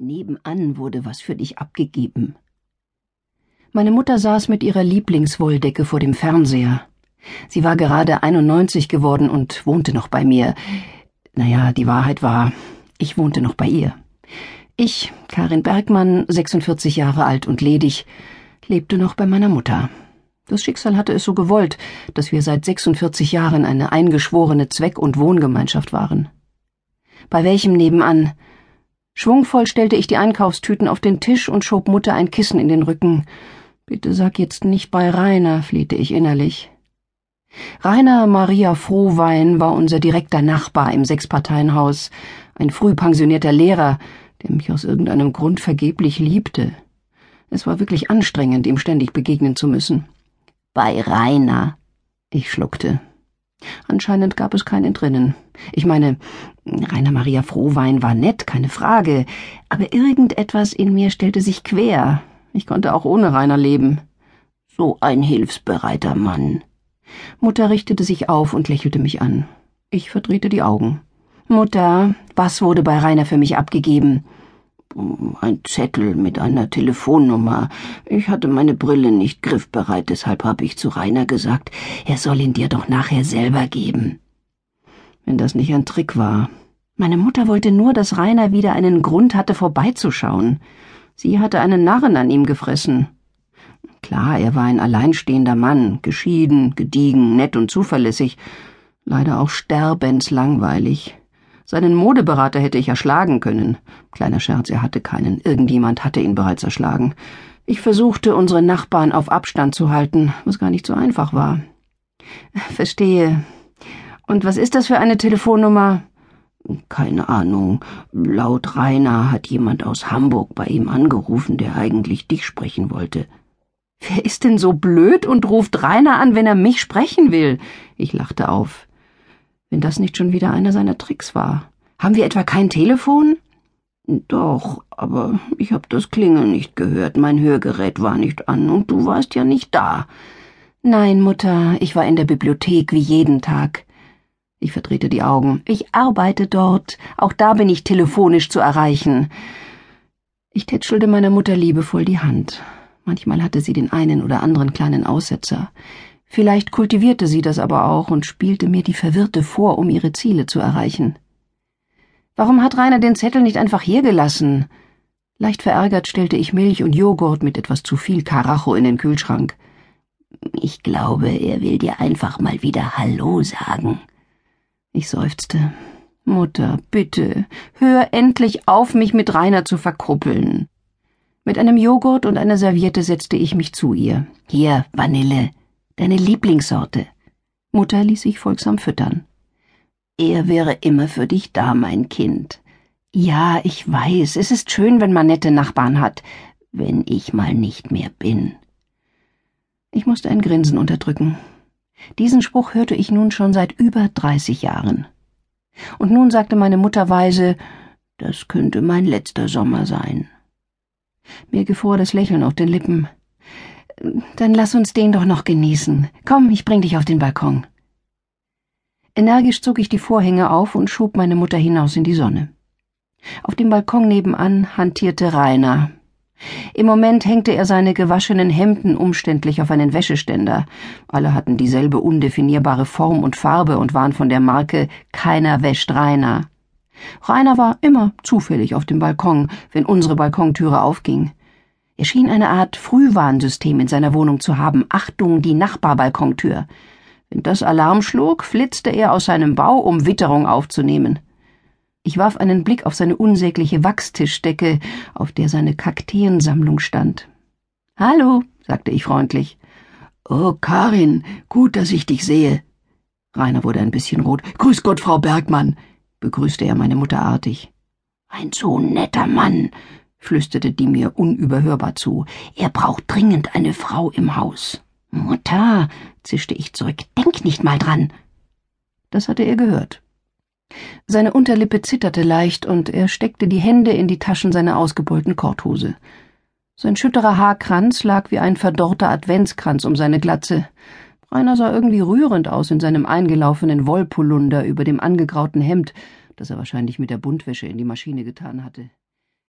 Nebenan wurde was für dich abgegeben. Meine Mutter saß mit ihrer Lieblingswolldecke vor dem Fernseher. Sie war gerade 91 geworden und wohnte noch bei mir. Naja, die Wahrheit war, ich wohnte noch bei ihr. Ich, Karin Bergmann, 46 Jahre alt und ledig, lebte noch bei meiner Mutter. Das Schicksal hatte es so gewollt, dass wir seit 46 Jahren eine eingeschworene Zweck- und Wohngemeinschaft waren. Bei welchem nebenan Schwungvoll stellte ich die Einkaufstüten auf den Tisch und schob Mutter ein Kissen in den Rücken. Bitte sag jetzt nicht bei Rainer, flehte ich innerlich. Rainer Maria Frohwein war unser direkter Nachbar im Sechsparteienhaus, ein früh pensionierter Lehrer, der mich aus irgendeinem Grund vergeblich liebte. Es war wirklich anstrengend, ihm ständig begegnen zu müssen. Bei Rainer. Ich schluckte. Anscheinend gab es kein Entrinnen. Ich meine, Rainer Maria Frohwein war nett, keine Frage, aber irgendetwas in mir stellte sich quer. Ich konnte auch ohne Rainer leben. So ein hilfsbereiter Mann. Mutter richtete sich auf und lächelte mich an. Ich verdrehte die Augen. Mutter, was wurde bei Rainer für mich abgegeben? Ein Zettel mit einer Telefonnummer. Ich hatte meine Brille nicht griffbereit, deshalb habe ich zu Rainer gesagt, er soll ihn dir doch nachher selber geben. Wenn das nicht ein Trick war. Meine Mutter wollte nur, dass Rainer wieder einen Grund hatte, vorbeizuschauen. Sie hatte einen Narren an ihm gefressen. Klar, er war ein alleinstehender Mann, geschieden, gediegen, nett und zuverlässig, leider auch sterbenslangweilig. Seinen Modeberater hätte ich erschlagen können. Kleiner Scherz, er hatte keinen. Irgendjemand hatte ihn bereits erschlagen. Ich versuchte, unsere Nachbarn auf Abstand zu halten, was gar nicht so einfach war. Verstehe. Und was ist das für eine Telefonnummer? Keine Ahnung. Laut Rainer hat jemand aus Hamburg bei ihm angerufen, der eigentlich dich sprechen wollte. Wer ist denn so blöd und ruft Rainer an, wenn er mich sprechen will? Ich lachte auf wenn das nicht schon wieder einer seiner Tricks war. Haben wir etwa kein Telefon? Doch, aber ich hab das Klingeln nicht gehört, mein Hörgerät war nicht an und du warst ja nicht da. Nein, Mutter, ich war in der Bibliothek wie jeden Tag. Ich verdrehte die Augen. Ich arbeite dort, auch da bin ich telefonisch zu erreichen. Ich tätschelte meiner Mutter liebevoll die Hand. Manchmal hatte sie den einen oder anderen kleinen Aussetzer. Vielleicht kultivierte sie das aber auch und spielte mir die Verwirrte vor, um ihre Ziele zu erreichen. Warum hat Rainer den Zettel nicht einfach hier gelassen? Leicht verärgert stellte ich Milch und Joghurt mit etwas zu viel Karacho in den Kühlschrank. Ich glaube, er will dir einfach mal wieder Hallo sagen. Ich seufzte. Mutter, bitte, hör endlich auf, mich mit Rainer zu verkruppeln. Mit einem Joghurt und einer Serviette setzte ich mich zu ihr. Hier, Vanille. Deine Lieblingssorte. Mutter ließ sich folgsam füttern. Er wäre immer für dich da, mein Kind. Ja, ich weiß, es ist schön, wenn man nette Nachbarn hat, wenn ich mal nicht mehr bin. Ich musste ein Grinsen unterdrücken. Diesen Spruch hörte ich nun schon seit über dreißig Jahren. Und nun sagte meine Mutter weise, das könnte mein letzter Sommer sein. Mir gefror das Lächeln auf den Lippen. Dann lass uns den doch noch genießen. Komm, ich bring dich auf den Balkon. Energisch zog ich die Vorhänge auf und schob meine Mutter hinaus in die Sonne. Auf dem Balkon nebenan hantierte Rainer. Im Moment hängte er seine gewaschenen Hemden umständlich auf einen Wäscheständer. Alle hatten dieselbe undefinierbare Form und Farbe und waren von der Marke Keiner wäscht Rainer. Rainer war immer zufällig auf dem Balkon, wenn unsere Balkontüre aufging. Er schien eine Art Frühwarnsystem in seiner Wohnung zu haben. Achtung, die Nachbarbalkontür. Wenn das Alarm schlug, flitzte er aus seinem Bau, um Witterung aufzunehmen. Ich warf einen Blick auf seine unsägliche Wachstischdecke, auf der seine Kakteensammlung stand. Hallo, sagte ich freundlich. Oh, Karin, gut, dass ich dich sehe. Rainer wurde ein bisschen rot. Grüß Gott, Frau Bergmann, begrüßte er meine Mutter artig. Ein so netter Mann, flüsterte die mir unüberhörbar zu. Er braucht dringend eine Frau im Haus. Mutter, zischte ich zurück, denk nicht mal dran. Das hatte er gehört. Seine Unterlippe zitterte leicht und er steckte die Hände in die Taschen seiner ausgebeulten Korthose. Sein schütterer Haarkranz lag wie ein verdorrter Adventskranz um seine Glatze. Rainer sah irgendwie rührend aus in seinem eingelaufenen Wollpolunder über dem angegrauten Hemd, das er wahrscheinlich mit der Buntwäsche in die Maschine getan hatte.